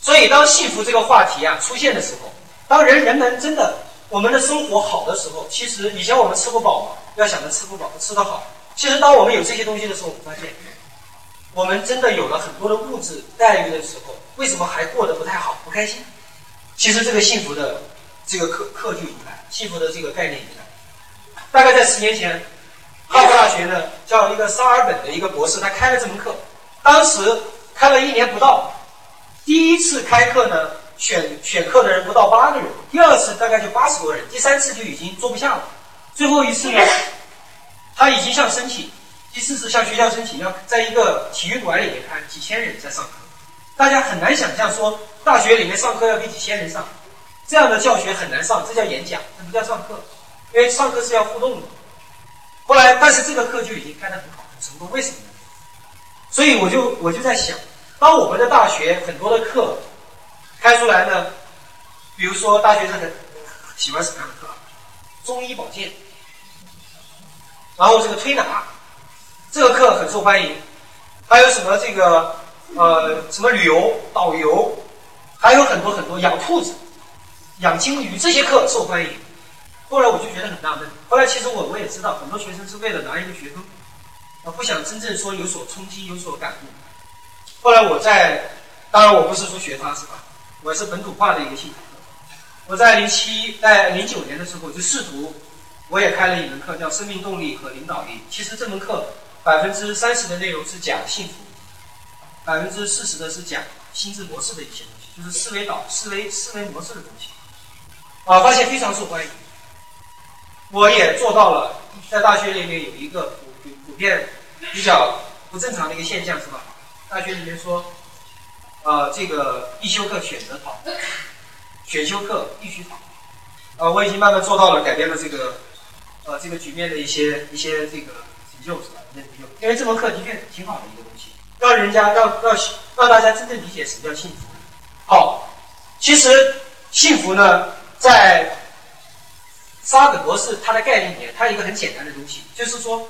所以，当幸福这个话题啊出现的时候，当人人们真的我们的生活好的时候，其实以前我们吃不饱嘛，要想着吃不饱，吃得好。其实，当我们有这些东西的时候，我们发现，我们真的有了很多的物质待遇的时候，为什么还过得不太好，不开心？其实，这个幸福的这个课课就已经来，幸福的这个概念已经来。大概在十年前，哈佛大学呢叫一个沙尔本的一个博士，他开了这门课，当时开了一年不到。第一次开课呢，选选课的人不到八个人，第二次大概就八十多人，第三次就已经坐不下了。最后一次呢，他已经向申请，第四次向学校申请，要在一个体育馆里面开，几千人在上课。大家很难想象说，大学里面上课要给几千人上，这样的教学很难上，这叫演讲，这不叫上课，因为上课是要互动的。后来，但是这个课就已经开得很好，很成功，为什么呢？所以我就我就在想。当我们的大学很多的课开出来呢，比如说大学生很喜欢什么样的课？中医保健，然后这个推拿，这个课很受欢迎。还有什么这个呃什么旅游导游，还有很多很多养兔子、养金鱼这些课受欢迎。后来我就觉得很纳闷。后来其实我我也知道，很多学生是为了拿一个学分，啊不想真正说有所冲击、有所感悟。后来我在，当然我不是说学他是吧？我是本土化的一个系统。我在零七在零九年的时候就试图，我也开了一门课叫生命动力和领导力。其实这门课百分之三十的内容是讲幸福，百分之四十的是讲心智模式的一些东西，就是思维导思维思维模式的东西。啊，发现非常受欢迎。我也做到了，在大学里面有一个普普遍比较不正常的一个现象，是吧？大学里面说，呃，这个必修课选择逃，选修课必须逃。呃，我已经慢慢做到了改变了这个，呃，这个局面的一些一些这个成就，是吧？一些成就。因为这门课的确挺好的一个东西，让人家让让让大家真正理解什么叫幸福。好，其实幸福呢，在沙格博士他的概念里面，他有一个很简单的东西，就是说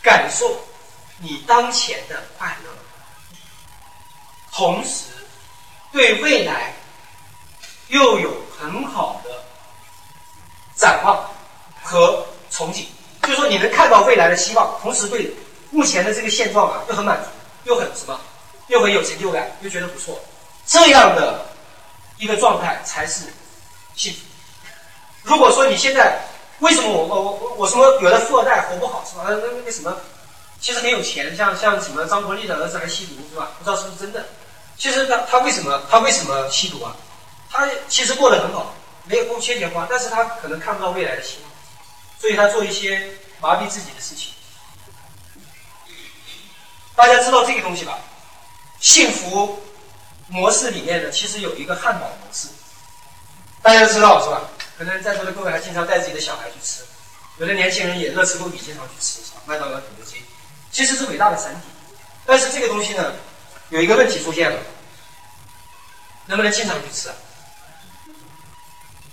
感受。你当前的快乐，同时对未来又有很好的展望和憧憬，就是说你能看到未来的希望，同时对目前的这个现状啊又很满足，又很什么，又很有成就感，又觉得不错，这样的一个状态才是幸福。如果说你现在为什么我我我我什么有的富二代活不好是吧？那那个什么？其实很有钱，像像什么张国立的儿子还吸毒是吧？不知道是不是真的。其实他他为什么他为什么吸毒啊？他其实过得很好，没有够缺钱花，但是他可能看不到未来的希望，所以他做一些麻痹自己的事情。大家知道这个东西吧？幸福模式里面呢，其实有一个汉堡模式，大家都知道是吧？可能在座的各位还经常带自己的小孩去吃，有的年轻人也乐此不疲，经常去吃是吧？麦当劳、肯德基。其实是伟大的产品，但是这个东西呢，有一个问题出现了，能不能经常去吃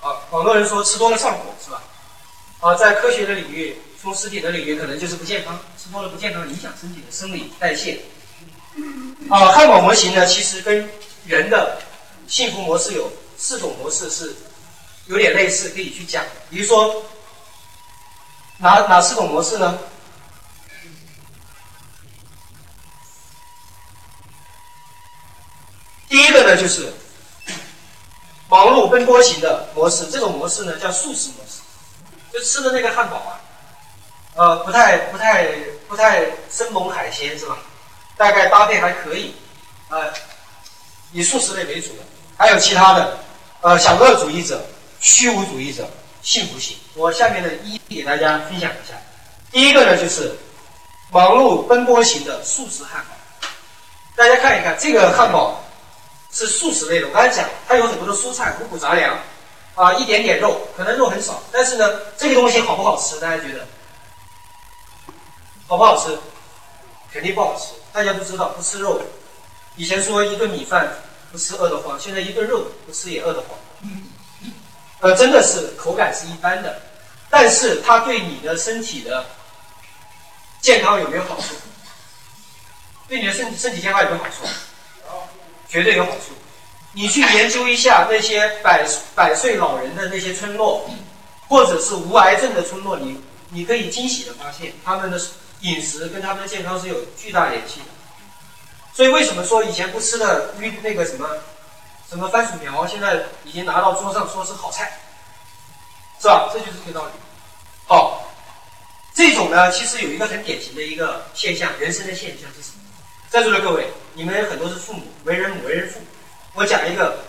啊？广东人说吃多了上火是吧？啊，在科学的领域，从实体的领域可能就是不健康，吃多了不健康，影响身体的生理代谢。啊，汉堡模型呢，其实跟人的幸福模式有四种模式是有点类似，可以去讲。比如说，哪哪四种模式呢？第一个呢，就是忙碌奔波型的模式，这种模式呢叫素食模式，就吃的那个汉堡啊，呃，不太不太不太生猛海鲜是吧？大概搭配还可以，呃，以素食类为主的，还有其他的，呃，享乐主义者、虚无主义者、幸福型。我下面呢一一给大家分享一下。第一个呢就是忙碌奔波型的素食汉堡，大家看一看这个汉堡。是素食类的，我刚才讲，它有很多的蔬菜、五谷杂粮，啊，一点点肉，可能肉很少，但是呢，这个东西好不好吃？大家觉得好不好吃？肯定不好吃。大家都知道，不吃肉，以前说一顿米饭不吃饿得慌，现在一顿肉不吃也饿得慌。呃，真的是口感是一般的，但是它对你的身体的健康有没有好处？对你的身身体健康有没有好处？绝对有好处。你去研究一下那些百百岁老人的那些村落，或者是无癌症的村落，你你可以惊喜的发现，他们的饮食跟他们的健康是有巨大联系的。所以为什么说以前不吃的那那个什么什么番薯苗，现在已经拿到桌上说是好菜，是吧？这就是这个道理。好，这种呢，其实有一个很典型的一个现象，人生的现象是什么？在座的各位，你们很多是父母，为人母，为人父。我讲一个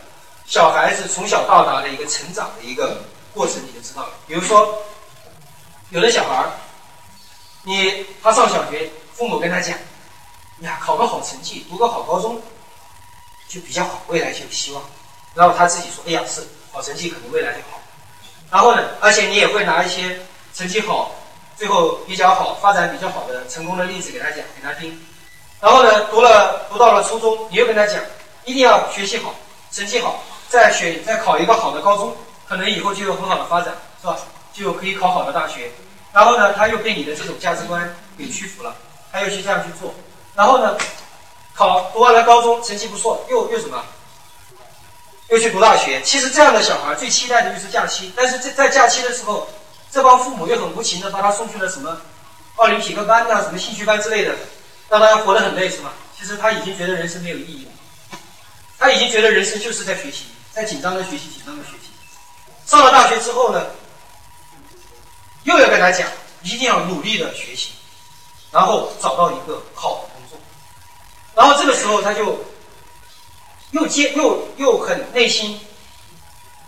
小孩子从小到大的一个成长的一个过程，你就知道了。比如说，有的小孩儿，你他上小学，父母跟他讲，呀，考个好成绩，读个好高中，就比较好，未来就有希望。然后他自己说，哎呀，是好成绩，可能未来就好。然后呢，而且你也会拿一些成绩好、最后比较好、发展比较好的成功的例子给他讲，给他听。然后呢，读了读到了初中，你又跟他讲。一定要学习好，成绩好，再选再考一个好的高中，可能以后就有很好的发展，是吧？就可以考好的大学。然后呢，他又被你的这种价值观给屈服了，他又去这样去做。然后呢，考读完了高中，成绩不错，又又什么？又去读大学。其实这样的小孩最期待的就是假期，但是在在假期的时候，这帮父母又很无情的把他送去了什么奥林匹克班呐，什么兴趣班之类的，让他活得很累，是吧？其实他已经觉得人生没有意义了。他已经觉得人生就是在学习，在紧张的学习，紧张的学习。上了大学之后呢，又要跟他讲，一定要努力的学习，然后找到一个好的工作。然后这个时候他就又坚又又很内心，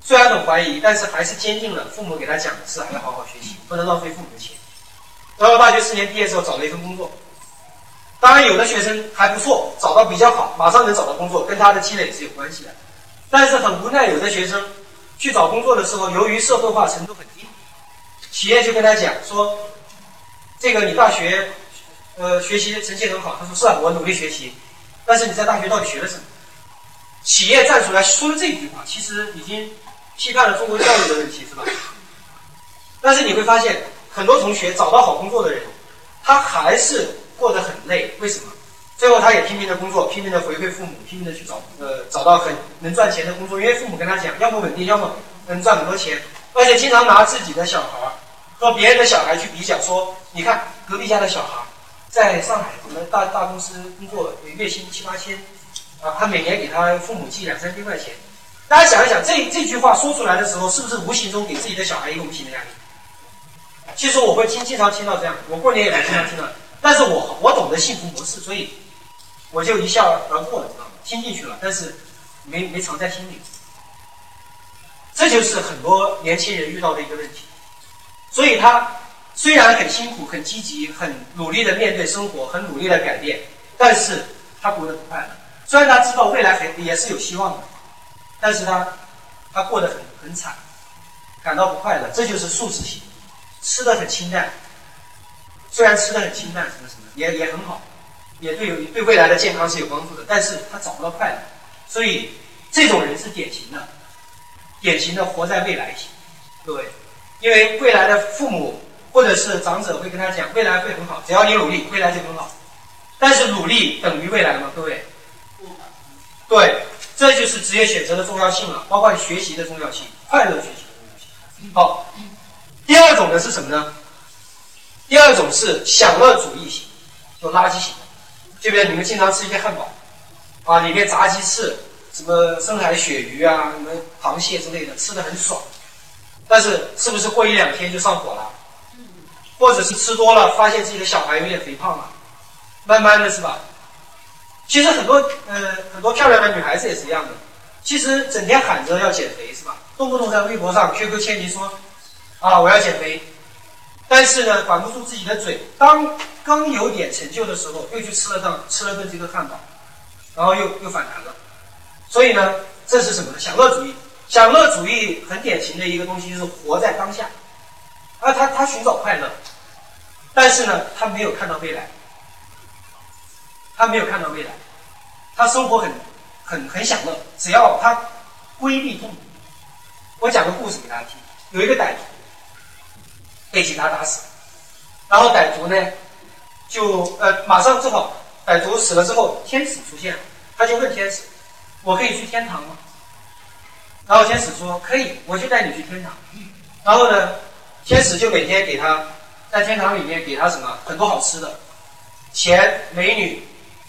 虽然很怀疑，但是还是坚定了父母给他讲的是还要好好学习，不能浪费父母的钱。到了大学四年毕业之后找了一份工作。当然，有的学生还不错，找到比较好，马上能找到工作，跟他的积累是有关系的。但是很无奈，有的学生去找工作的时候，由于社会化程度很低，企业就跟他讲说：“这个你大学，呃，学习成绩很好。”他说：“是啊，我努力学习。”但是你在大学到底学了什么？企业站出来说了这句话，其实已经批判了中国教育的问题，是吧？但是你会发现，很多同学找到好工作的人，他还是。过得很累，为什么？最后他也拼命的工作，拼命的回馈父母，拼命的去找呃找到很能赚钱的工作，因为父母跟他讲，要么稳定，要么能赚很多钱，而且经常拿自己的小孩和别人的小孩去比较，说你看隔壁家的小孩在上海什么大大公司工作，月薪七八千，啊，他每年给他父母寄两三千块钱。大家想一想，这这句话说出来的时候，是不是无形中给自己的小孩一个无形的压力？其实我会经经常听到这样，我过年也会经常听到。但是我我懂得幸福模式，所以我就一笑而过了，知道吗？听进去了，但是没没藏在心里。这就是很多年轻人遇到的一个问题。所以他虽然很辛苦、很积极、很努力的面对生活，很努力的改变，但是他过得不快乐。虽然他知道未来很也是有希望的，但是他他过得很很惨，感到不快乐。这就是素食型，吃的很清淡。虽然吃的很清淡，什么什么也也很好，也对对未来的健康是有帮助的，但是他找不到快乐，所以这种人是典型的，典型的活在未来型，各位，因为未来的父母或者是长者会跟他讲，未来会很好，只要你努力，未来就很好，但是努力等于未来吗？各位，对，这就是职业选择的重要性了，包括学习的重要性，快乐学习的重要性。好，第二种呢是什么呢？第二种是享乐主义型，就垃圾型，就比如你们经常吃一些汉堡，啊，里面炸鸡翅、什么深海鳕鱼啊、什么螃蟹之类的，吃的很爽，但是是不是过一两天就上火了？或者是吃多了，发现自己的小孩有点肥胖了，慢慢的是吧？其实很多呃很多漂亮的女孩子也是一样的，其实整天喊着要减肥是吧？动不动在微博上 QQ 签名说，啊我要减肥。但是呢，管不住自己的嘴，当刚有点成就的时候，又去吃了顿吃了顿这个汉堡，然后又又反弹了。所以呢，这是什么呢？享乐主义。享乐主义很典型的一个东西就是活在当下，而他他寻找快乐，但是呢，他没有看到未来，他没有看到未来，他生活很很很享乐，只要他规避痛苦。我讲个故事给大家听，有一个歹徒。被警察打死，然后歹徒呢，就呃马上正好歹徒死了之后，天使出现了，他就问天使，我可以去天堂吗？然后天使说可以，我就带你去天堂。然后呢，天使就每天给他在天堂里面给他什么很多好吃的，钱、美女、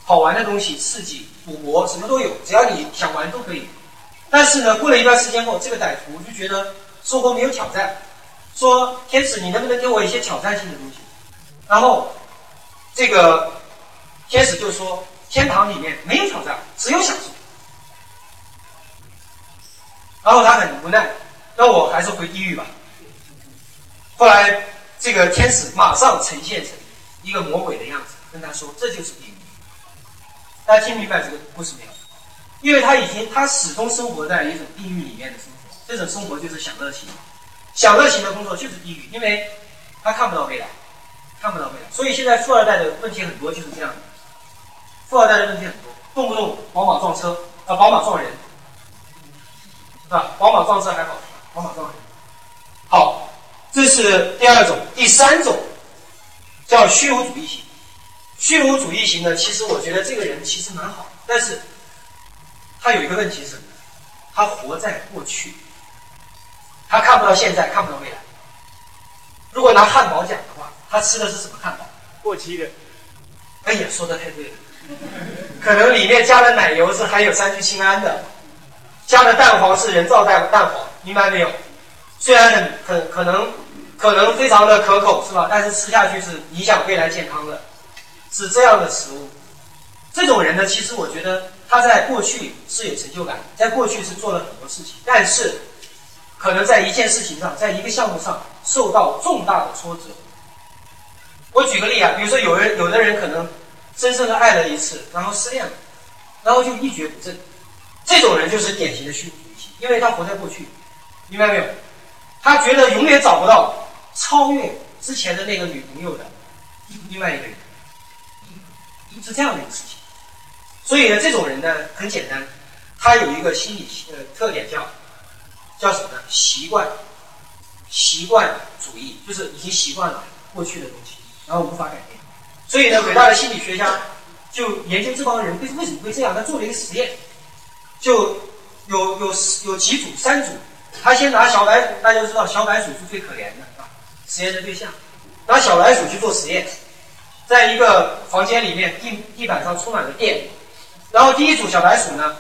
好玩的东西、刺激、赌博，什么都有，只要你想玩都可以。但是呢，过了一段时间后，这个歹徒就觉得生活没有挑战，说天使，你能不能给我一些挑战性的东西？然后这个天使就说，天堂里面没有挑战，只有享受。然后他很无奈，那我还是回地狱吧。后来这个天使马上呈现成一个魔鬼的样子，跟他说：“这就是地狱。”大家听明白这个故事没有？因为他已经他始终生活在一种地狱里面的生活，这种生活就是享乐型，享乐型的工作就是地狱，因为他看不到未来，看不到未来。所以现在富二代的问题很多就是这样的，富二代的问题很多，动不动宝马撞车啊，宝马撞人。是吧，宝马撞车还好，宝马撞人。好，这是第二种，第三种叫虚无主义型。虚无主义型呢，其实我觉得这个人其实蛮好，但是他有一个问题是什么？他活在过去，他看不到现在，看不到未来。如果拿汉堡讲的话，他吃的是什么汉堡？过期的。哎呀，说的太对了，可能里面加的奶油是含有三聚氰胺的。加的蛋黄是人造蛋蛋黄，明白没有？虽然很很可能可能非常的可口，是吧？但是吃下去是影响未来健康的，是这样的食物。这种人呢，其实我觉得他在过去是有成就感，在过去是做了很多事情，但是可能在一件事情上，在一个项目上受到重大的挫折。我举个例啊，比如说有人有的人可能深深的爱了一次，然后失恋了，然后就一蹶不振。这种人就是典型的虚无主义，因为他活在过去，明白没有？他觉得永远找不到超越之前的那个女朋友的另外一个人，是这样的一个事情。所以呢，这种人呢很简单，他有一个心理呃特点叫叫什么呢？习惯习惯主义，就是已经习惯了过去的东西，然后无法改变。所以呢，伟大的心理学家就研究这帮人为为什么会这样，他做了一个实验。就有有有几组三组，他先拿小白鼠，大家都知道小白鼠是最可怜的啊，实验的对象，拿小白鼠去做实验，在一个房间里面，地地板上充满了电，然后第一组小白鼠呢，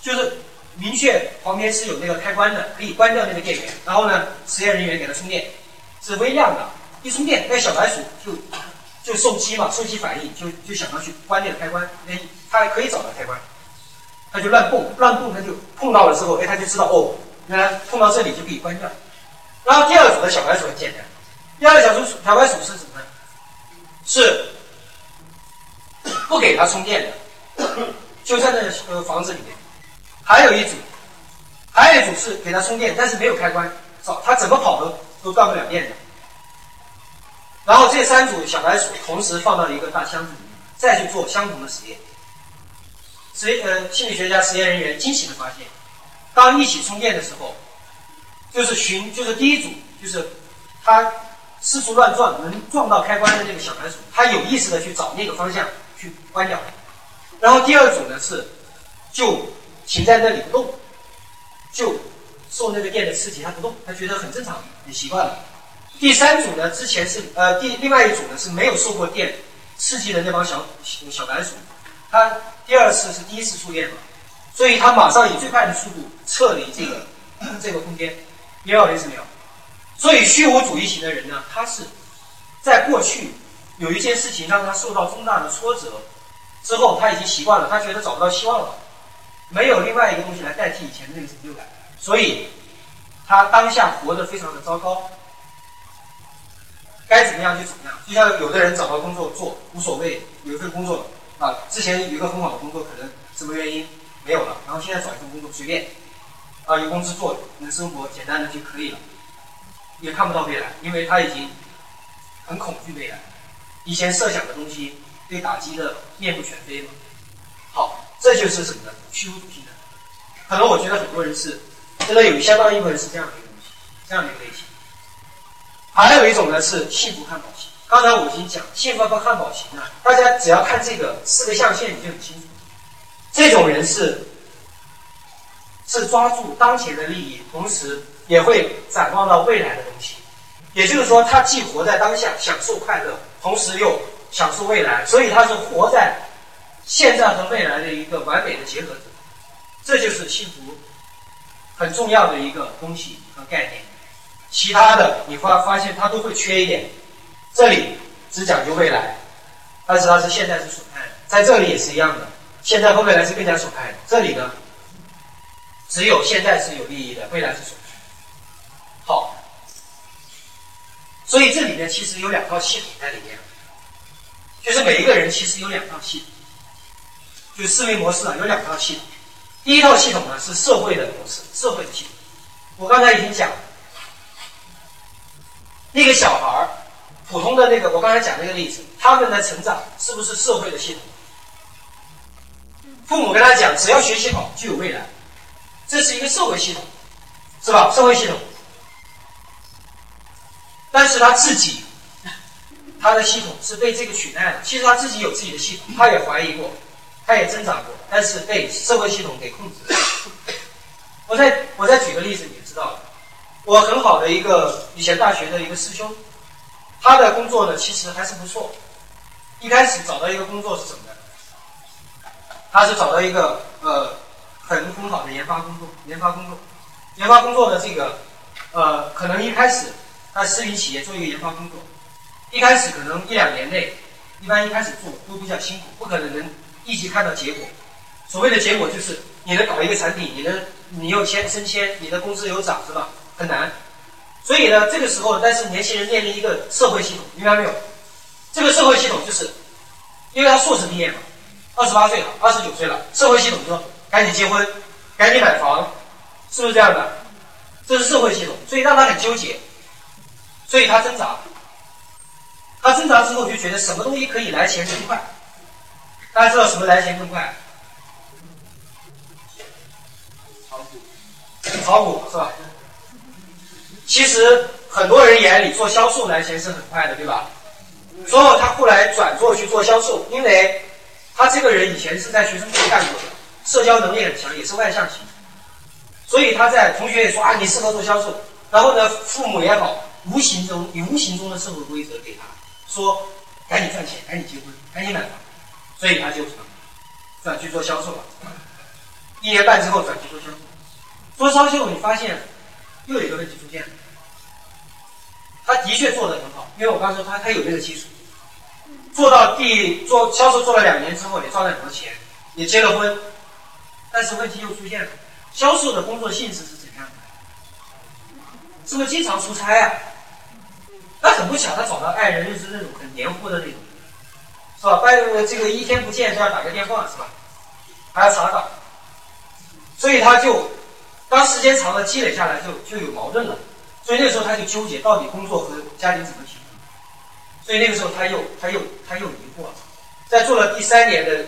就是明确旁边是有那个开关的，可以关掉那个电源，然后呢，实验人员给它充电，是微量的，一充电，那小白鼠就就受激嘛，受激反应，就就想要去关那个开关，哎，它还可以找到开关。它就乱蹦，乱蹦，它就碰到了之后，哎，它就知道哦，原来碰到这里就可以关掉。然后第二组的小白鼠很简单，第二个小白鼠小白鼠是什么呢？是不给它充电的，就在那个房子里面。还有一组，还有一组是给它充电，但是没有开关，找它怎么跑都都断不了电的。然后这三组小白鼠同时放到一个大箱子里面，再去做相同的实验。实呃，心理学家、实验人员惊喜的发现，当一起充电的时候，就是寻，就是第一组，就是他四处乱撞，能撞到开关的那个小白鼠，他有意识的去找那个方向去关掉。然后第二组呢是就停在那里不动，就受那个电的刺激，他不动，他觉得很正常，也习惯了。第三组呢，之前是呃，第另外一组呢是没有受过电刺激的那帮小小白鼠。他第二次是第一次触电嘛，所以他马上以最快的速度撤离这个 这个空间，明白我意思没有？所以虚无主义型的人呢，他是在过去有一件事情让他受到重大的挫折之后，他已经习惯了，他觉得找不到希望了，没有另外一个东西来代替以前的那个成就感，所以他当下活得非常的糟糕，该怎么样就怎么样，就像有的人找到工作做无所谓，有一份工作。啊，之前有一个很好的工作，可能什么原因没有了，然后现在找一份工作随便，啊，有工资做，能生活简单的就可以了，也看不到未来，因为他已经很恐惧未来，以前设想的东西被打击的面目全非了。好，这就是什么呢？虚无主义的。可能我觉得很多人是，真的有相当一部分人是这样的一个东西，这样的一个类型。还有一种呢是幸福汉堡型。刚才我已经讲幸福和汉堡型了，大家只要看这个四个象限，你就很清楚。这这种人是是抓住当前的利益，同时也会展望到未来的东西。也就是说，他既活在当下，享受快乐，同时又享受未来，所以他是活在现在和未来的一个完美的结合者。这就是幸福很重要的一个东西和概念。其他的你发发现它都会缺一点。这里只讲究未来，但是它是现在是损害的，在这里也是一样的，现在和未来是更加损害的。这里呢，只有现在是有利益的，未来是损害。好。所以这里面其实有两套系统在里面，就是每一个人其实有两套系统，就思维模式啊有两套系统。第一套系统呢是社会的模式，社会的系统。我刚才已经讲，那个小孩儿，普通的那个，我刚才讲那个例子，他们的成长是不是社会的系统？父母跟他讲，只要学习好就有未来，这是一个社会系统，是吧？社会系统。但是他自己，他的系统是被这个取代了。其实他自己有自己的系统，他也怀疑过，他也挣扎过，但是被社会系统给控制。我再我再举个例子，你就知道了。我很好的一个以前大学的一个师兄，他的工作呢其实还是不错。一开始找到一个工作是怎么的？他是找到一个呃很很好的研发工作，研发工作，研发工作的这个呃可能一开始。在私营企业做一个研发工作，一开始可能一两年内，一般一开始做都比较辛苦，不可能能立即看到结果。所谓的结果就是你能搞一个产品，你能你又签升迁，你的工资有涨，是吧？很难。所以呢，这个时候，但是年轻人面临一个社会系统，明白没有？这个社会系统就是，因为他硕士毕业嘛，二十八岁了，二十九岁了，社会系统说赶紧结婚，赶紧买房，是不是这样的？这是社会系统，所以让他很纠结。所以他挣扎，他挣扎之后就觉得什么东西可以来钱更快？大家知道什么来钱更快？炒股，炒股是吧？其实很多人眼里做销售来钱是很快的，对吧？所以他后来转做去做销售，因为他这个人以前是在学生会干过的，社交能力很强，也是外向型，所以他在同学也说啊，你适合做销售。然后呢，父母也好。无形中，以无形中的社会规则给他说：“赶紧赚钱，赶紧结婚，赶紧买房。”所以他就转去做销售了。一年半之后转去做销售，做销售你发现又有一个问题出现了。他的确做的很好，因为我刚说他他有这个基础，做到第做销售做了两年之后也赚了很多钱，也结了婚。但是问题又出现了，销售的工作性质是怎样的？是不是经常出差啊？那很不巧，他找到爱人又是那种很黏糊的那种，是吧？拜这个一天不见就要打个电话，是吧？还要查岗，所以他就当时间长了积累下来，就就有矛盾了。所以那时候他就纠结，到底工作和家庭怎么平衡？所以那个时候他又他又他又疑惑。在做了第三年的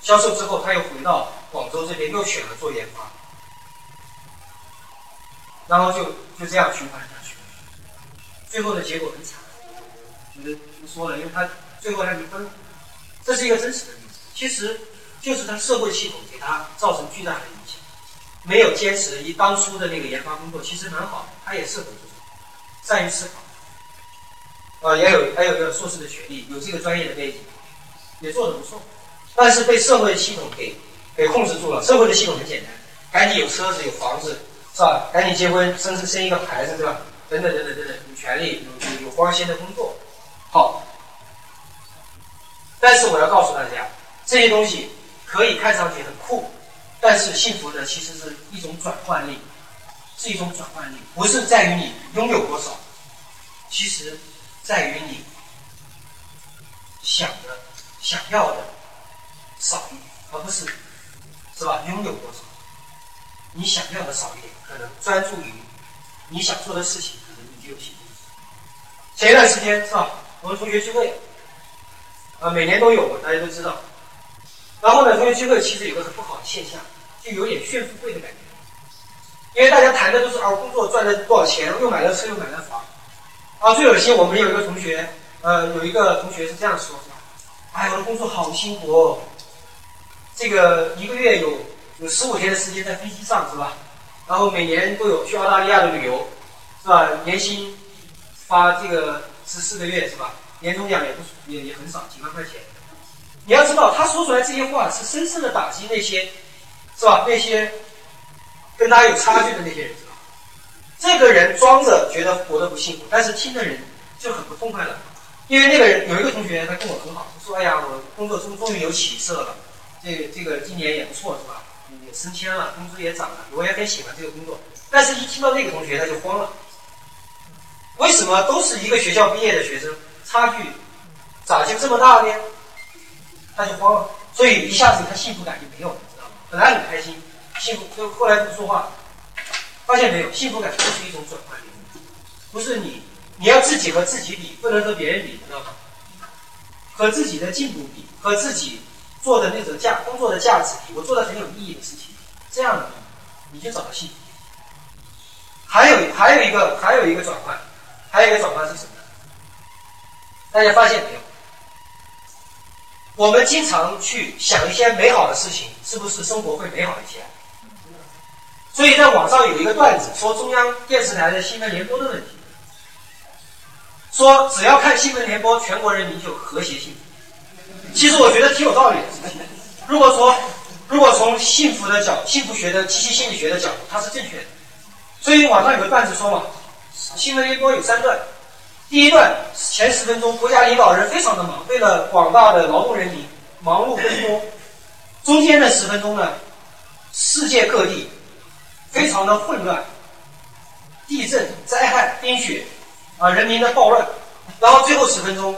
销售之后，他又回到广州这边，又选了做研发，然后就就这样循环下去。最后的结果很惨，就是不说了，因为他最后还离婚了。这是一个真实的例子，其实就是他社会系统给他造成巨大的影响。没有坚持一当初的那个研发工作，其实蛮好的，他也适合做，善于思考，呃，也有还有个硕士的学历，有这个专业的背景，也做得不错。但是被社会系统给给控制住了。社会的系统很简单，赶紧有车子有房子，是吧？赶紧结婚生生一个孩子，对吧？等等等等等等，有权利，有有有光鲜的工作，好。但是我要告诉大家，这些东西可以看上去很酷，但是幸福的其实是一种转换力，是一种转换力，不是在于你拥有多少，其实在于你想的、想要的少一点，而不是是吧？拥有多少，你想要的少一点，可能专注于。你想做的事情，可能你就有幸福。前一段时间是吧？我们同学聚会，啊，每年都有，大家都知道。然后呢，同学聚会其实有个很不好的现象，就有点炫富贵的感觉。因为大家谈的都是啊，工作赚了多少钱，又买了车，又买了房。啊，最恶心，我们有一个同学，呃，有一个同学是这样说：，哎，我的工作好辛苦哦，这个一个月有有十五天的时间在飞机上，是吧？然后每年都有去澳大利亚的旅游，是吧？年薪发这个十四个月，是吧？年终奖也不也也很少，几万块钱。你要知道，他说出来这些话是深深的打击那些，是吧？那些跟他有差距的那些人，这个人装着觉得活得不幸福，但是听的人就很不痛快了。因为那个人有一个同学，他跟我很好，他说：“哎呀，我工作中终于有起色了，这这个今年也不错，是吧？也升迁了，工资也涨了，我也很喜欢这个工作。”但是，一听到那个同学，他就慌了。为什么都是一个学校毕业的学生，差距咋就这么大呢？他就慌了，所以一下子他幸福感就没有了，知道吗？本来很开心，幸福就后来不说话，发现没有，幸福感就是一种转换，不是你。你要自己和自己比，不能和别人比，知道吗？和自己的进步比，和自己做的那种价工作的价值比，我做的很有意义的事情，这样的你就找到幸福。还有还有一个还有一个转换，还有一个转换是什么？大家发现没有？我们经常去想一些美好的事情，是不是生活会美好一些？所以在网上有一个段子，说中央电视台的新闻联播的问题。说只要看新闻联播，全国人民就和谐幸福。其实我觉得挺有道理的。如果说，如果从幸福的角、幸福学的积极心理学的角度，它是正确的。所以网上有个段子说嘛，新闻联播有三段。第一段前十分钟，国家领导人非常的忙，为了广大的劳动人民忙碌奔波。中间的十分钟呢，世界各地非常的混乱，地震、灾害、冰雪。啊，人民的暴乱，然后最后十分钟，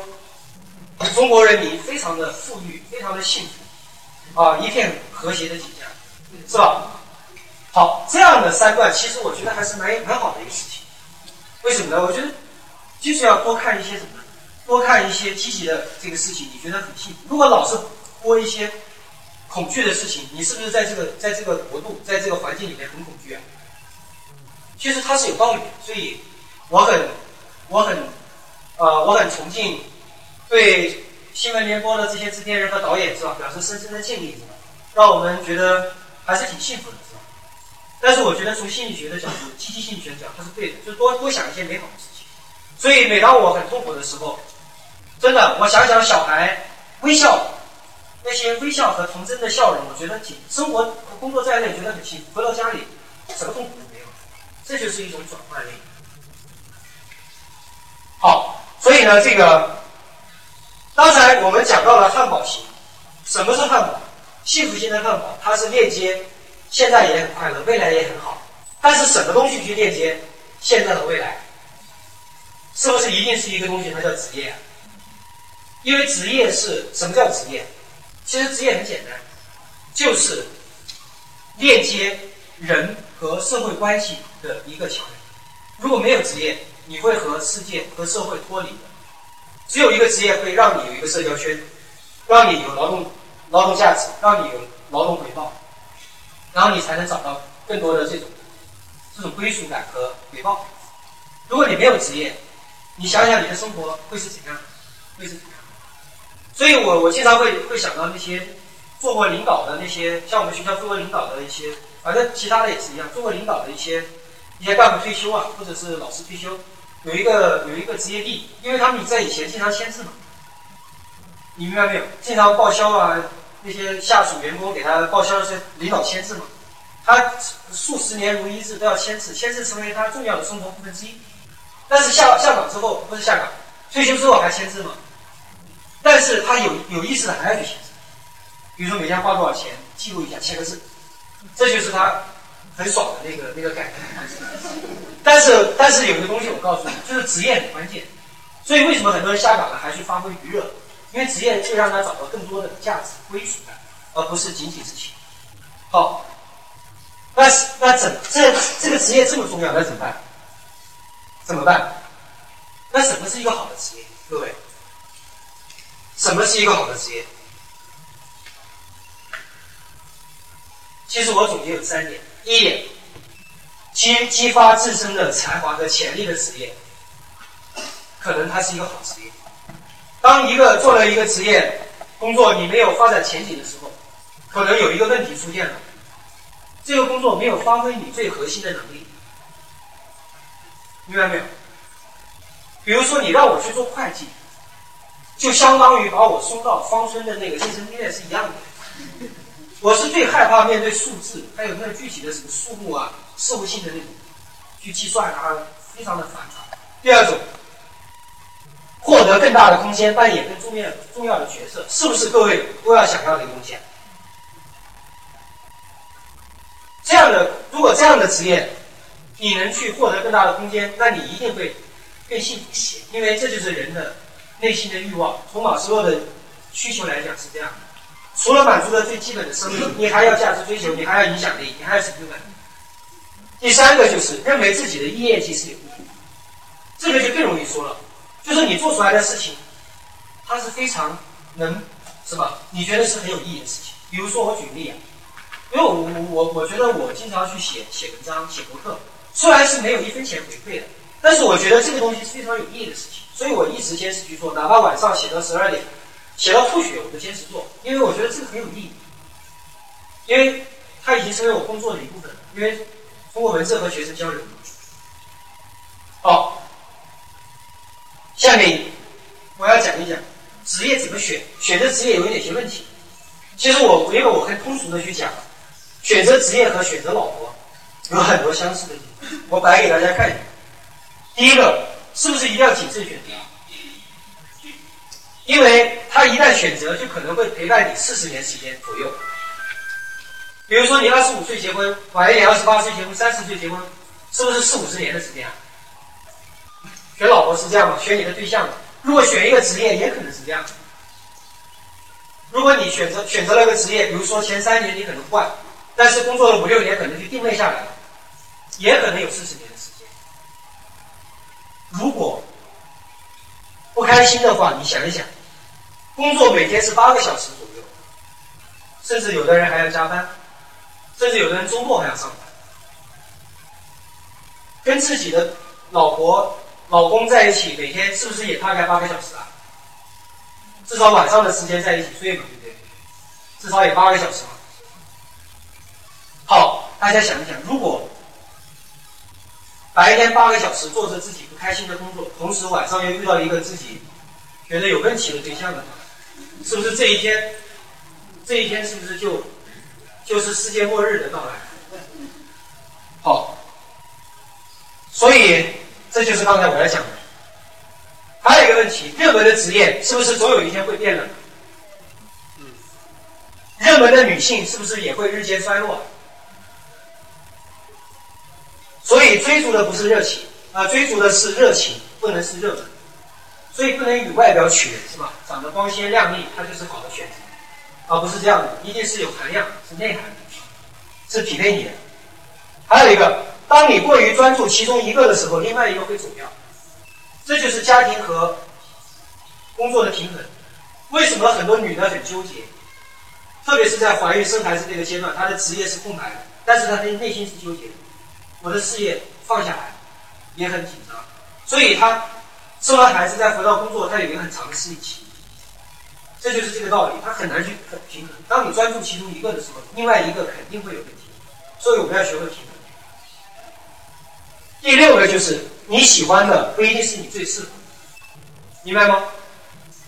中国人民非常的富裕，非常的幸福，啊，一片和谐的景象，是吧？好，这样的三段，其实我觉得还是蛮蛮好的一个事情。为什么呢？我觉得就是要多看一些什么，多看一些积极的这个事情，你觉得很幸福。如果老是播一些恐惧的事情，你是不是在这个在这个国度，在这个环境里面很恐惧啊？其实它是有道理的，所以我很。我很，呃，我很崇敬对新闻联播的这些制片人和导演，是吧？表示深深的敬意，是吧？让我们觉得还是挺幸福的，是吧？但是我觉得从心理学的角度，积极心理学讲，它是对的，就多多想一些美好的事。所以每当我很痛苦的时候，真的，我想想小孩微笑，那些微笑和童真的笑容，我觉得挺生活和工作在内，觉得很幸福。回到家里，什么痛苦都没有，这就是一种转换力。好，所以呢，这个刚才我们讲到了汉堡型，什么是汉堡？幸福型的汉堡，它是链接现在也很快乐，未来也很好。但是什么东西去链接现在和未来？是不是一定是一个东西？它叫职业。因为职业是什么叫职业？其实职业很简单，就是链接人和社会关系的一个桥梁。如果没有职业，你会和世界和社会脱离，只有一个职业会让你有一个社交圈，让你有劳动劳动价值，让你有劳动回报，然后你才能找到更多的这种这种归属感和回报。如果你没有职业，你想想你的生活会是怎样？会是怎样？所以我我经常会会想到那些做过领导的那些，像我们学校做过领导的一些，反正其他的也是一样，做过领导的一些一些干部退休啊，或者是老师退休。有一个有一个职业病，因为他们在以前经常签字嘛，你明白没有？经常报销啊，那些下属员工给他报销的是领导签字嘛，他数十年如一日都要签字，签字成为他重要的生活部分之一。但是下下岗之后不是下岗，退休之后还签字吗？但是他有有意识的还要去签字，比如说每天花多少钱记录一下，签个字，这就是他很爽的那个那个感觉。但是，但是有一个东西我告诉你，就是职业很关键。所以为什么很多人下岗了还去发挥余热？因为职业就让他找到更多的价值归属感，而不是仅仅是钱。好，那是那怎这这个职业这么重要，那怎么办？怎么办？那什么是一个好的职业？各位，什么是一个好的职业？其实我总结有三点：一点。激激发自身的才华和潜力的职业，可能它是一个好职业。当一个做了一个职业工作，你没有发展前景的时候，可能有一个问题出现了，这个工作没有发挥你最核心的能力，明白没有？比如说你让我去做会计，就相当于把我送到芳村的那个精神病院是一样的。我是最害怕面对数字，还有那具体的什么数目啊、事务性的那种去计算啊，非常的烦杂。第二种，获得更大的空间，扮演更重要重要的角色，是不是各位都要想要的东西？这样的，如果这样的职业，你能去获得更大的空间，那你一定会更幸福一些，因为这就是人的内心的欲望。从马斯洛的需求来讲是这样的。除了满足了最基本的生理，你还要价值追求，你还要影响力，你还要成就感。第三个就是认为自己的业绩是有意义，这个就更容易说了，就是你做出来的事情，它是非常能，是吧？你觉得是很有意义的事情。比如说我举例啊，因为我我我觉得我经常去写写文章、写博客，虽然是没有一分钱回馈的，但是我觉得这个东西是非常有意义的事情，所以我一直坚持去做，哪怕晚上写到十二点。写到吐血，我都坚持做，因为我觉得这个很有意义，因为它已经成为我工作的一部分了。因为通过文字和学生交流。好，下面我要讲一讲职业怎么选，选择职业有哪些问题。其实我因为我很通俗的去讲，选择职业和选择老婆有很多相似的地方，我摆给大家看一下。第一个，是不是一定要谨慎选择？因为他一旦选择，就可能会陪伴你四十年时间左右。比如说，你二十五岁结婚，晚一点二十八岁结婚，三十岁结婚，是不是四五十年的时间啊？选老婆是这样吗？选你的对象，如果选一个职业，也可能是这样。如果你选择选择了一个职业，比如说前三年你可能换，但是工作了五六年，可能就定位下来了，也可能有四十年的时间。如果不开心的话，你想一想。工作每天是八个小时左右，甚至有的人还要加班，甚至有的人周末还要上班。跟自己的老婆、老公在一起，每天是不是也大概八个小时啊？至少晚上的时间在一起睡嘛，对不对？至少也八个小时嘛。好，大家想一想，如果白天八个小时做着自己不开心的工作，同时晚上又遇到一个自己觉得有问题的对象的，是不是这一天？这一天是不是就就是世界末日的到来？好，所以这就是刚才我要讲的。还有一个问题：热门的职业是不是总有一天会变冷？热门的女性是不是也会日渐衰落？所以追逐的不是热情啊，追逐的是热情，不能是热门。所以不能以外表取人，是吧？长得光鲜亮丽，他就是好的选择，而不是这样的，一定是有涵养，是内涵的，是匹配你的。还有一个，当你过于专注其中一个的时候，另外一个会走掉。这就是家庭和工作的平衡。为什么很多女的很纠结？特别是在怀孕生孩子这个阶段，她的职业是空白的，但是她的内心是纠结的。我的事业放下来，也很紧张，所以他。生完孩子再回到工作，他有一个很长的适应期，这就是这个道理，他很难去平衡。当你专注其中一个的时候，另外一个肯定会有问题，所以我们要学会平衡。第六个就是你喜欢的不一定是你最适合的，明白吗？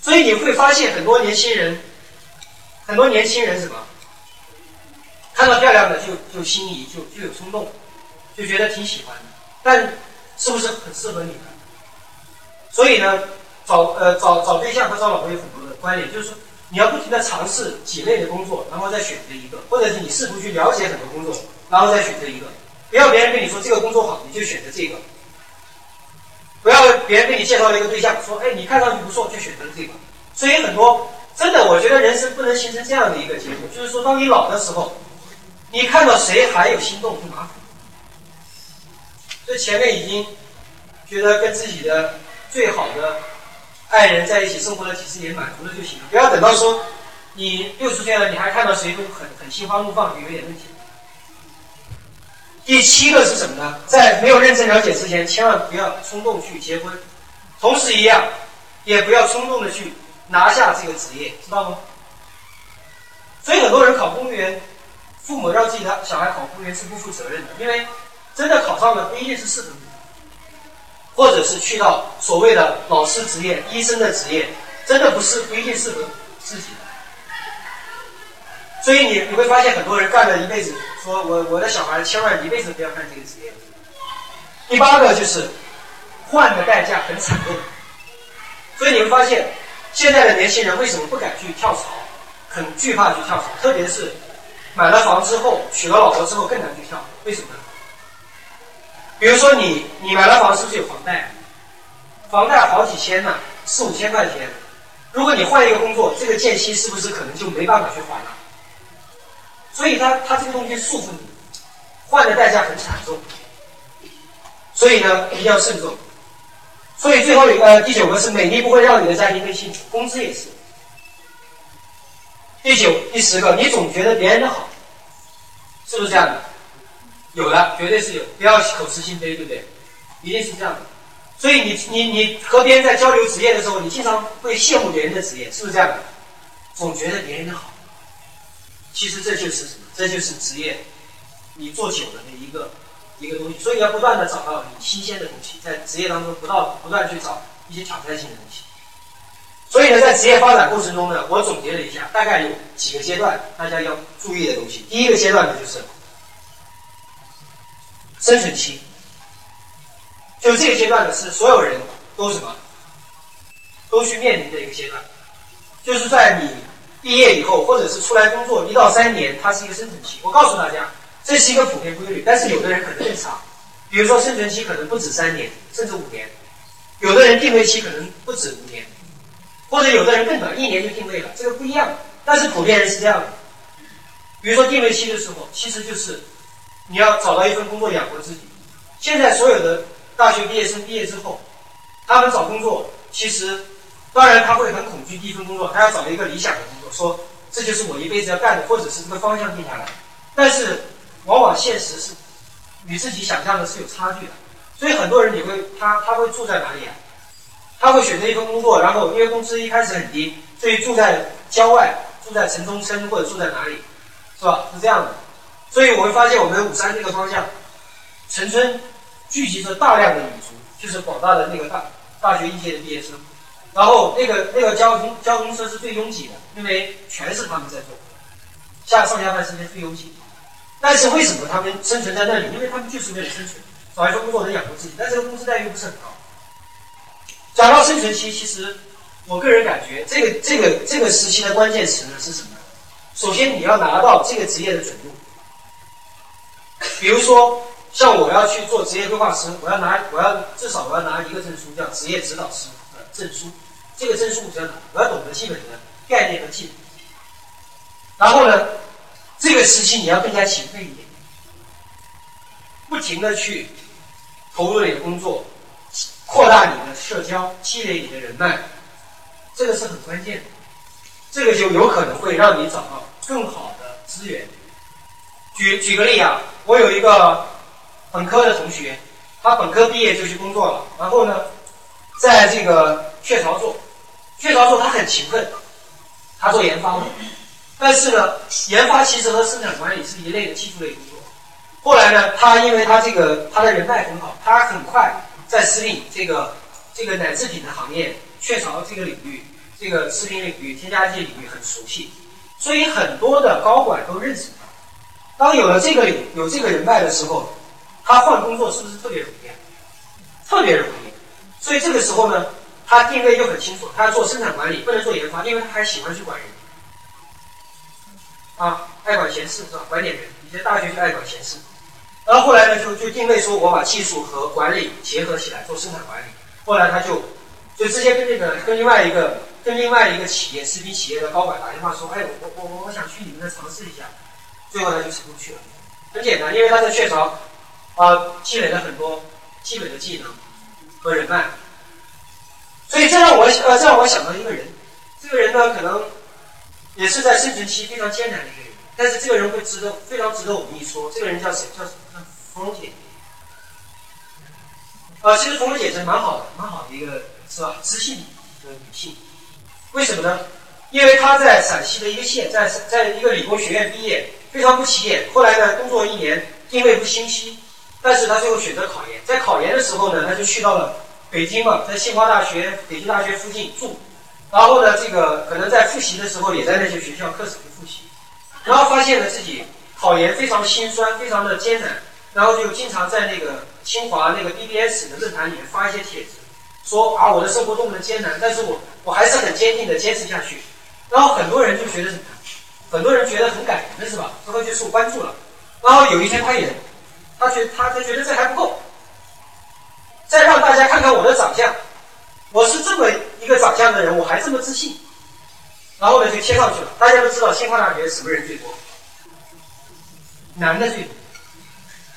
所以你会发现很多年轻人，很多年轻人什么，看到漂亮的就就心仪，就就有冲动，就觉得挺喜欢的，但是不是很适合你呢？所以呢，找呃找找对象和找老婆有很多的关联，就是说你要不停的尝试几类的工作，然后再选择一个，或者是你试图去了解很多工作，然后再选择一个。不要别人跟你说这个工作好，你就选择这个；不要别人给你介绍了一个对象，说哎你看上去不错，就选择了这个。所以很多真的，我觉得人生不能形成这样的一个结果，就是说当你老的时候，你看到谁还有心动就麻烦。这前面已经觉得跟自己的。最好的爱人在一起生活了几十年，满足了就行了。不要等到说你六十岁了，你还看到谁都很很心花怒放，就有点问题。第七个是什么呢？在没有认真了解之前，千万不要冲动去结婚。同时一样，也不要冲动的去拿下这个职业，知道吗？所以很多人考公务员，父母让自己的小孩考公务员是不负责任的，因为真的考上了不一定是适合你，或者是去到所谓的老师职业、医生的职业，真的不是不一定适合自己。所以你你会发现很多人干了一辈子，说我我的小孩千万一辈子不要干这个职业。第八个就是换的代价很惨重，所以你会发现现在的年轻人为什么不敢去跳槽，很惧怕去跳槽，特别是买了房之后娶了老婆之后更难去跳，为什么呢？比如说你你买了房是不是有房贷？房贷好几千呢，四五千块钱，如果你换一个工作，这个间隙是不是可能就没办法去还了？所以它它这个东西束缚你，换的代价很惨重，所以呢一定要慎重。所以最后一个第九个是美丽不会让你的家庭更幸福，工资也是。第九第十个，你总觉得别人的好，是不是这样的？有的，绝对是有，不要口是心非，对不对？一定是这样的。所以你你你和别人在交流职业的时候，你经常会羡慕别人的职业，是不是这样的？总觉得别人的好。其实这就是什么？这就是职业，你做久了的一个一个东西。所以要不断的找到你新鲜的东西，在职业当中不断不断去找一些挑战性的东西。所以呢，在职业发展过程中呢，我总结了一下，大概有几个阶段，大家要注意的东西。第一个阶段呢，就是生存期，就这个阶段呢，是所有人都什么，都去面临的一个阶段，就是在你。毕业以后，或者是出来工作一到三年，它是一个生存期。我告诉大家，这是一个普遍规律。但是有的人可能更长，比如说生存期可能不止三年，甚至五年；有的人定位期可能不止五年，或者有的人更短，一年就定位了，这个不一样。但是普遍人是这样的。比如说定位期的时候，其实就是你要找到一份工作养活自己。现在所有的大学毕业生毕业之后，他们找工作，其实当然他会很恐惧第一份工作，他要找一个理想的工作。说这就是我一辈子要干的，或者是这个方向定下来，但是往往现实是与自己想象的是有差距的，所以很多人你会他他会住在哪里啊？他会选择一份工作，然后因为工资一开始很低，所以住在郊外，住在城中村或者住在哪里，是吧？是这样的，所以我会发现我们五山这个方向，城村聚集着大量的女族，就是广大的那个大大学一届的毕业生。然后那个那个交通交通车是最拥挤的，因为全是他们在坐，下上下班时间最拥挤。但是为什么他们生存在那里？因为他们就是为了生存，找一份工作能养活自己，但这个工资待遇不是很高。讲到生存期，其实我个人感觉，这个这个这个时期的关键词呢是什么？首先你要拿到这个职业的准入，比如说像我要去做职业规划师，我要拿我要至少我要拿一个证书，叫职业指导师的。证书，这个证书我要拿，我要懂得基本的概念和技能。然后呢，这个时期你要更加勤奋一点，不停的去投入你的工作，扩大你的社交，积累你的人脉，这个是很关键的。这个就有可能会让你找到更好的资源。举举个例啊，我有一个本科的同学，他本科毕业就去工作了，然后呢？在这个雀巢做，雀巢做他很勤奋，他做研发的，但是呢，研发其实和生产管理是一类的技术类工作。后来呢，他因为他这个他的人脉很好，他很快在食品这个这个奶制品的行业，雀巢这个领域，这个食品领域、添加剂领域很熟悉，所以很多的高管都认识他。当有了这个领有这个人脉的时候，他换工作是不是特别容易？特别容易。所以这个时候呢，他定位就很清楚，他要做生产管理，不能做研发，因为他还喜欢去管人，啊，爱管闲事是吧？管点人，以前大学就爱管闲事，然后后来呢，就就定位说，我把技术和管理结合起来做生产管理。后来他就就直接跟那个跟另外一个跟另外一个企业食品企业的高管打电话说，哎，我我我我想去你们那尝试一下，最后他就成功去了。很简单，因为他在雀巢啊积累了很多基本的技能。和人脉，所以这让我呃，这让我想到一个人，这个人呢，可能也是在生存期非常艰难的一个人，但是这个人会值得非常值得我们一说。这个人叫谁？叫冯蓉姐。呃，其实冯蓉姐是蛮好的，蛮好的一个是吧？知性的女性。为什么呢？因为她在陕西的一个县，在在一个理工学院毕业，非常不起眼。后来呢，工作一年，定位不清晰，但是他最后选择考研。在考研的时候呢，他就去到了北京嘛，在清华大学、北京大学附近住。然后呢，这个可能在复习的时候，也在那些学校课程复习。然后发现了自己考研非常心酸，非常的艰难。然后就经常在那个清华那个 BBS 的论坛里面发一些帖子，说啊我的生活多么的艰难，但是我我还是很坚定的坚持下去。然后很多人就觉得？很多人觉得很感人的是吧？然后就受关注了。然后有一天他也，他觉他他觉得这还不够，再让大家看看我的长相，我是这么一个长相的人，我还这么自信。然后呢就贴上去了。大家都知道清华大学什么人最多？男的最多。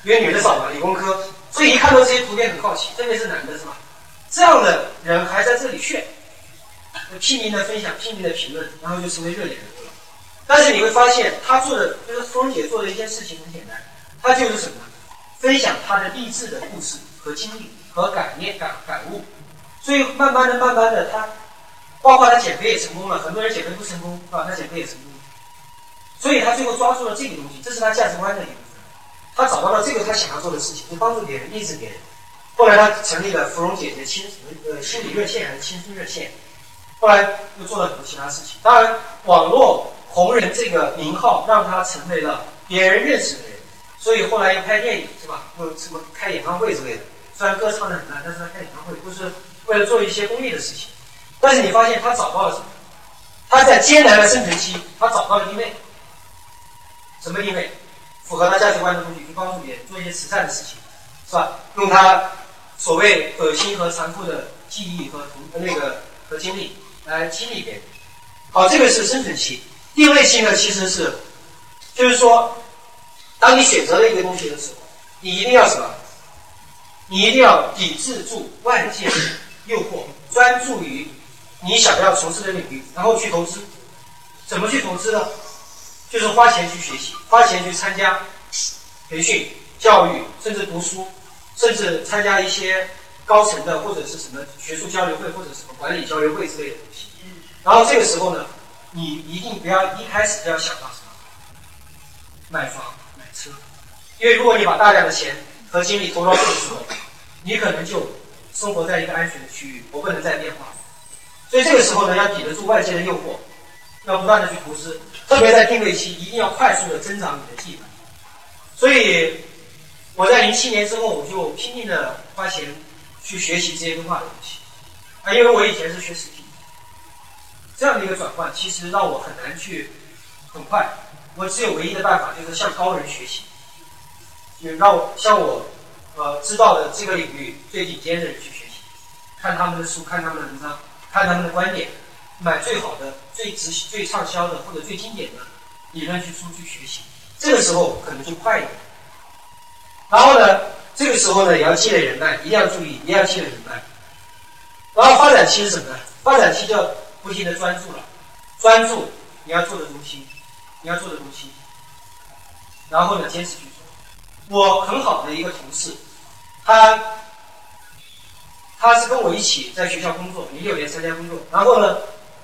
因为女的少嘛，理工科，所以一看到这些图片很好奇，特别是男的是吧？这样的人还在这里炫，拼命的分享，拼命的评论，然后就成为热点。但是你会发现，他做的就是芙蓉姐做的一件事情很简单，他就是什么？分享他的励志的故事和经历和感念感感悟。所以慢慢的、慢慢的，他包括他减肥也成功了，很多人减肥不成功是吧？他减肥也成功，所以他最后抓住了这个东西，这是他价值观的一部分。他找到了这个他想要做的事情，就帮助别人，励志别人。后来他成立了芙蓉姐姐亲呃心理热线还是青春热线，后来又做了很多其他事情。当然，网络 红人这个名号让他成为了别人认识的人，所以后来又拍电影是吧？又什么开演唱会之类的。虽然歌唱的很烂，但是他开演唱会都是为了做一些公益的事情。但是你发现他找到了什么？他在艰难的生存期，他找到了定位。什么定位？符合他价值观的东西，去帮助别人做一些慈善的事情，是吧？用他所谓恶心和残酷的记忆和那个和经历来激励别人。好，这个是生存期。定位性呢，其实是就是说，当你选择了一个东西的时候，你一定要什么？你一定要抵制住外界的诱惑，专注于你想要从事的领域，然后去投资。怎么去投资呢？就是花钱去学习，花钱去参加培训、教育，甚至读书，甚至参加一些高层的或者是什么学术交流会或者什么管理交流会之类的东西。然后这个时候呢，你一定不要一开始就要想到什么买房、买车，因为如果你把大量的钱和精力投到这个时候，你可能就生活在一个安全的区域，我不能再变化。所以这个时候呢，要抵得住外界的诱惑。要不断的去投资，特别在定位期，一定要快速的增长你的技能。所以我在零七年之后，我就拼命的花钱去学习这些规划的东西啊，因为我以前是学实体，这样的一个转换，其实让我很难去很快。我只有唯一的办法，就是向高人学习，就让我向我呃知道的这个领域最顶尖的人去学习，看他们的书，看他们的文章，看他们的观点。买最好的、最值、最畅销的或者最经典的理论去书去学习，这个时候可能就快一点。然后呢，这个时候呢也要积累人脉，一定要注意，一定要积累人脉。然后发展期是什么呢？发展期就不停的专注了，专注你要做的东西，你要做的东西。然后呢，坚持去做。我很好的一个同事，他他是跟我一起在学校工作，零六年参加工作，然后呢。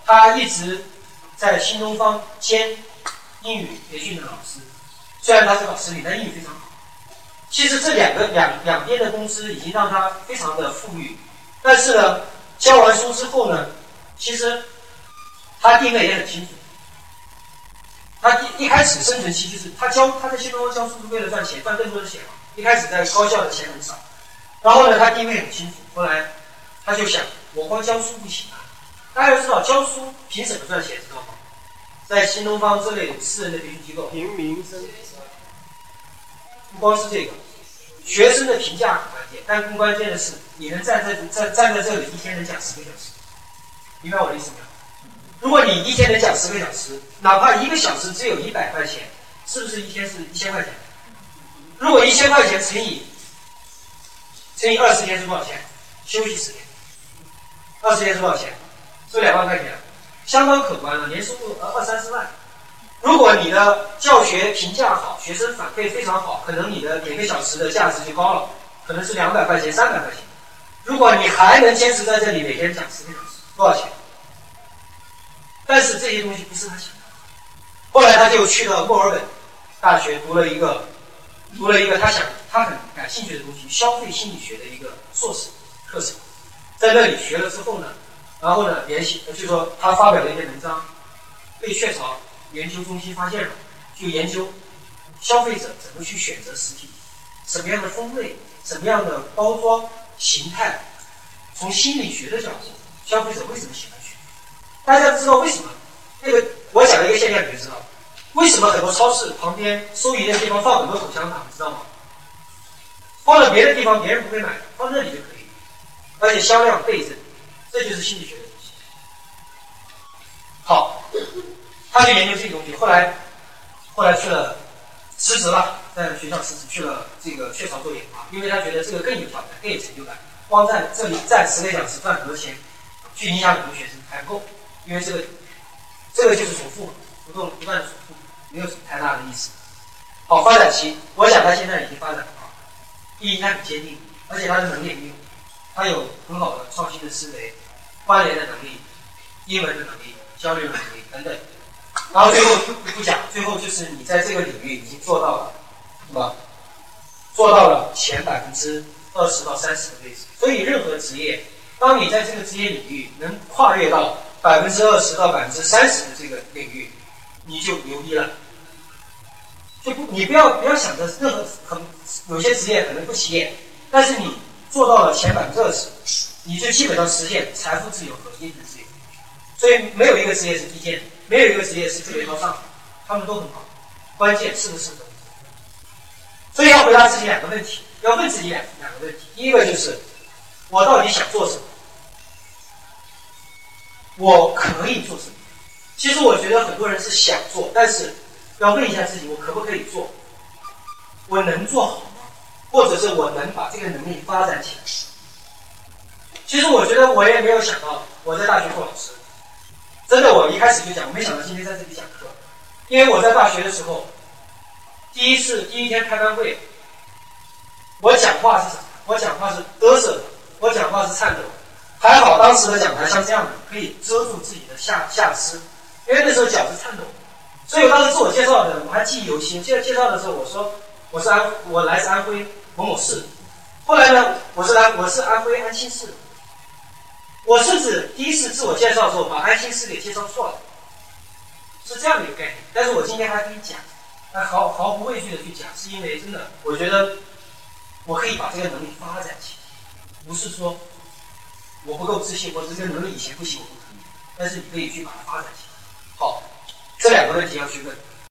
他一直在新东方兼英语培训的老师，虽然他是老师里，但英语非常好。其实这两个两两边的工资已经让他非常的富裕，但是呢，教完书之后呢，其实他定位也很清楚。他一一开始生存期就是他教他在新东方教书是为了赚钱，赚更多的钱嘛。一开始在高校的钱很少，然后呢，他定位很清楚。后来他就想，我光教书不行啊。大家要知道，教书凭什么赚钱？知道吗？在新东方这类私人的培训机构，凭名声。不光是这个，学生的评价很关键，但更关键的是，你能站在站站在这里一天能讲十个小时，明白我的意思没有？如果你一天能讲十个小时，哪怕一个小时只有一百块钱，是不是一天是一千块钱？如果一千块钱乘以乘以二十天是多少钱？休息十天，二十天是多少钱？是两万块钱，相当可观了，年收入二二三十万。如果你的教学评价好，学生反馈非常好，可能你的每个小时的价值就高了，可能是两百块钱、三百块钱。如果你还能坚持在这里每天讲十个小时，多少钱？但是这些东西不是他想的。后来他就去了墨尔本大学读了一个，读了一个他想他很感兴趣的东西——消费心理学的一个硕士课程。在那里学了之后呢，然后呢联系，就说他发表了一篇文章，被雀巢研究中心发现了，就研究消费者怎么去选择食品，什么样的风味，什么样的包装形态，从心理学的角度，消费者为什么喜欢去？大家知道为什么？那个我讲了一个现象，你就知道，为什么很多超市旁边收银的地方放很多口香糖，知道吗？放在别的地方别人不会买，放这里就可以，而且销量倍增，这就是心理学的东西。好，他就研究这个东西，后来后来去了辞职了，在学校辞职去了这个雀巢做研发，因为他觉得这个更有挑战，更有成就感。光在这里站十个小时赚很多钱，去影响很多学生还不够，因为这个。这个就是重复嘛，不断不断的重复，没有什么太大的意思。好，发展期，我想他现在已经发展了，第一，他很坚定，而且他的能力很有，他有很好的创新的思维、关联的能力、英文的能力、交流的能力等等。然后最后不讲，最后就是你在这个领域已经做到了什么？做到了前百分之二十到三十的位置。所以任何职业，当你在这个职业领域能跨越到。百分之二十到百分之三十的这个领域，你就牛逼了。就不，你不要不要想着任何很有些职业可能不起眼，但是你做到了前百分之二十，你就基本上实现财富自由和精神自由。所以没有一个职业是低贱，没有一个职业是特别高尚，他们都很好。关键是不是？所以要回答自己两个问题，要问自己两两个问题。第一个就是我到底想做什么？我可以做什么？其实我觉得很多人是想做，但是要问一下自己，我可不可以做？我能做好吗？或者是我能把这个能力发展起来？其实我觉得我也没有想到我在大学做老师，真的，我一开始就讲，我没想到今天在这里讲课，因为我在大学的时候，第一次第一天开班会，我讲话是什么？我讲话是嘚瑟，我讲话是颤抖。还好当时的讲台像这样的，可以遮住自己的下下肢，因为那时候脚是颤抖的，所以我当时自我介绍的我还记忆犹新。介介绍的时候我说我是安我来自安徽某某市，后来呢我是安我是安徽安庆市，我甚至第一次自我介绍的时候把安庆市给介绍错了，是这样的一个概念。但是我今天还可以讲，还毫毫不畏惧的去讲，是因为真的我觉得我可以把这个能力发展起来，不是说。我不够自信，或者这个能力以前不行，我不可以。但是你可以去把它发展起来。好，这两个问题要去问。